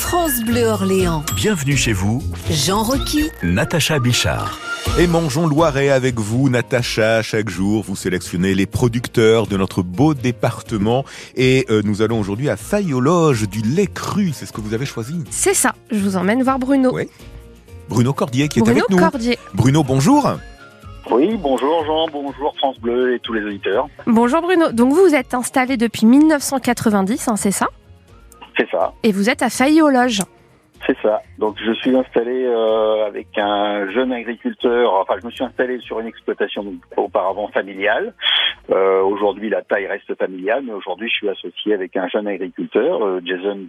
France Bleu Orléans. Bienvenue chez vous, Jean Rocky. Natacha Bichard. Et mangeons Loiret avec vous, Natacha. Chaque jour, vous sélectionnez les producteurs de notre beau département. Et euh, nous allons aujourd'hui à Fayologe, du lait cru. C'est ce que vous avez choisi. C'est ça, je vous emmène voir Bruno. Oui. Bruno Cordier qui est Bruno avec nous. Cordier. Bruno, bonjour. Oui, bonjour Jean, bonjour France Bleu et tous les auditeurs. Bonjour Bruno. Donc vous vous êtes installé depuis 1990, hein, c'est ça? C'est ça, Et vous êtes à Failly aux Loges. c'est ça. Donc je suis installé euh, avec un jeune agriculteur, enfin je me suis installé sur une exploitation auparavant familiale. Euh, aujourd'hui la taille reste familiale, mais aujourd'hui je suis associé avec un jeune agriculteur, euh, Jason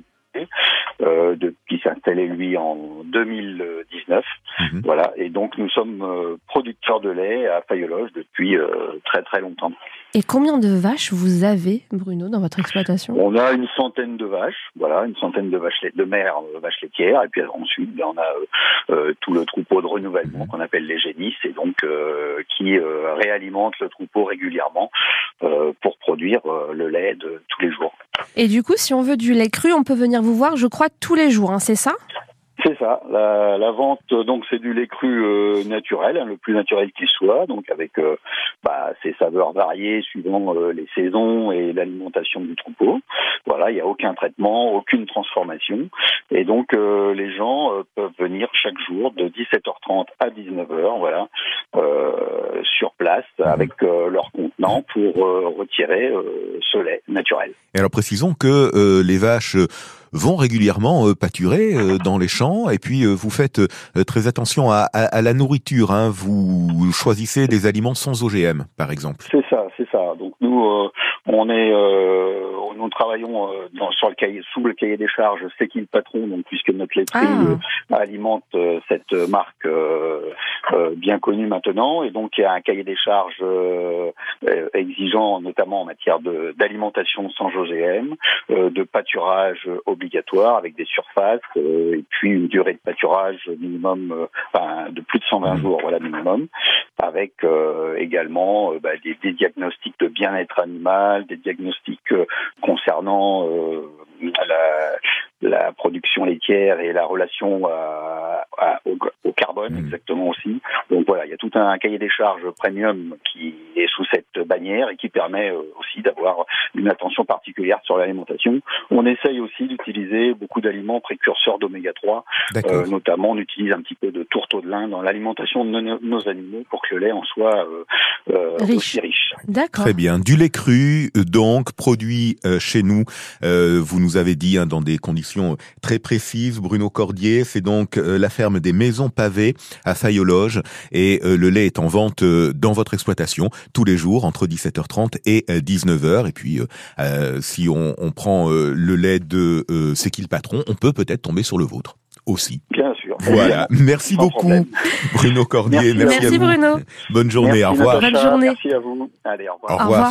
euh, de, qui s'est installé lui en 2019. Mhm. Voilà, et donc nous sommes euh, producteurs de lait à Fayologe depuis euh, très très longtemps. Et combien de vaches vous avez, Bruno, dans votre exploitation? On a une centaine de vaches, voilà, une centaine de vaches lait- de mères euh, vaches laitières, et puis ensuite on a euh, euh, tout le troupeau de renouvellement qu'on appelle les génisses, et donc euh, qui euh, réalimente le troupeau régulièrement euh, pour produire euh, le lait de tous les jours. Et du coup, si on veut du lait cru, on peut venir vous voir, je crois, tous les jours, hein, c'est ça? C'est ça. La, vente, donc, c'est du lait cru euh, naturel, hein, le plus naturel qui soit, donc avec euh, bah, ses saveurs variées suivant euh, les saisons et l'alimentation du troupeau. Voilà, il n'y a aucun traitement, aucune transformation, et donc euh, les gens peuvent venir chaque jour de 17h30 à 19h, voilà, place avec euh, leur contenant pour euh, retirer euh, ce lait naturel. Et alors précisons que les vaches vont régulièrement pâturer dans les champs et puis vous faites très attention à, à- à la nourriture. Hein. Vous choisissez des aliments sans OGM, par exemple. C'est ça, c'est ça. Donc nous, on est, travaillons euh, dans, sur le cahier, sous le cahier des charges. C'est qui le patron Donc puisque notre laiterie Ah. euh, alimente euh, cette marque bien connue maintenant, et donc il y a un cahier des charges euh, euh, exigeant, notamment en matière de- d'alimentation sans OGM, euh, de pâturage obligatoire avec des surfaces, euh, et puis une durée de pâturage minimum, euh, enfin, de plus de 120 jours, voilà minimum avec euh, également bah, des, des diagnostics de bien-être animal, des diagnostics euh, concernant euh, la, la production laitière et la relation à- à- au, au carbone Mhm. exactement aussi. Voilà, il y a tout un cahier des charges premium qui est sous cette bannière et qui permet euh, aussi d'avoir une attention particulière sur l'alimentation. On essaye aussi d'utiliser beaucoup d'aliments précurseurs d'oméga 3 D'accord. euh, notamment, on utilise un petit peu de tourteau de lin dans l'alimentation de nos, nos animaux pour que le lait en soit euh, euh, Riche. aussi riche. D'accord. Très bien. Du lait cru, euh, donc, produit euh, chez nous. Euh, vous nous avez dit hein, dans des conditions très précises. Bruno Cordier, c'est donc euh, la ferme des Maisons Pavées à Fayologe. Et euh, le lait est en vente euh, dans votre exploitation tous les jours entre 17h30 et euh, 19h. Et puis, euh, euh, si on, on prend euh, le lait de euh, C'est qui le patron, on peut peut-être tomber sur le vôtre aussi. Bien sûr. Voilà. Merci Sans beaucoup, problème. Bruno Cordier. Merci. Merci, Merci à vous. Bruno. Bonne journée. Merci, au revoir. Bonne journée. Merci à vous. Allez, au revoir. Au revoir.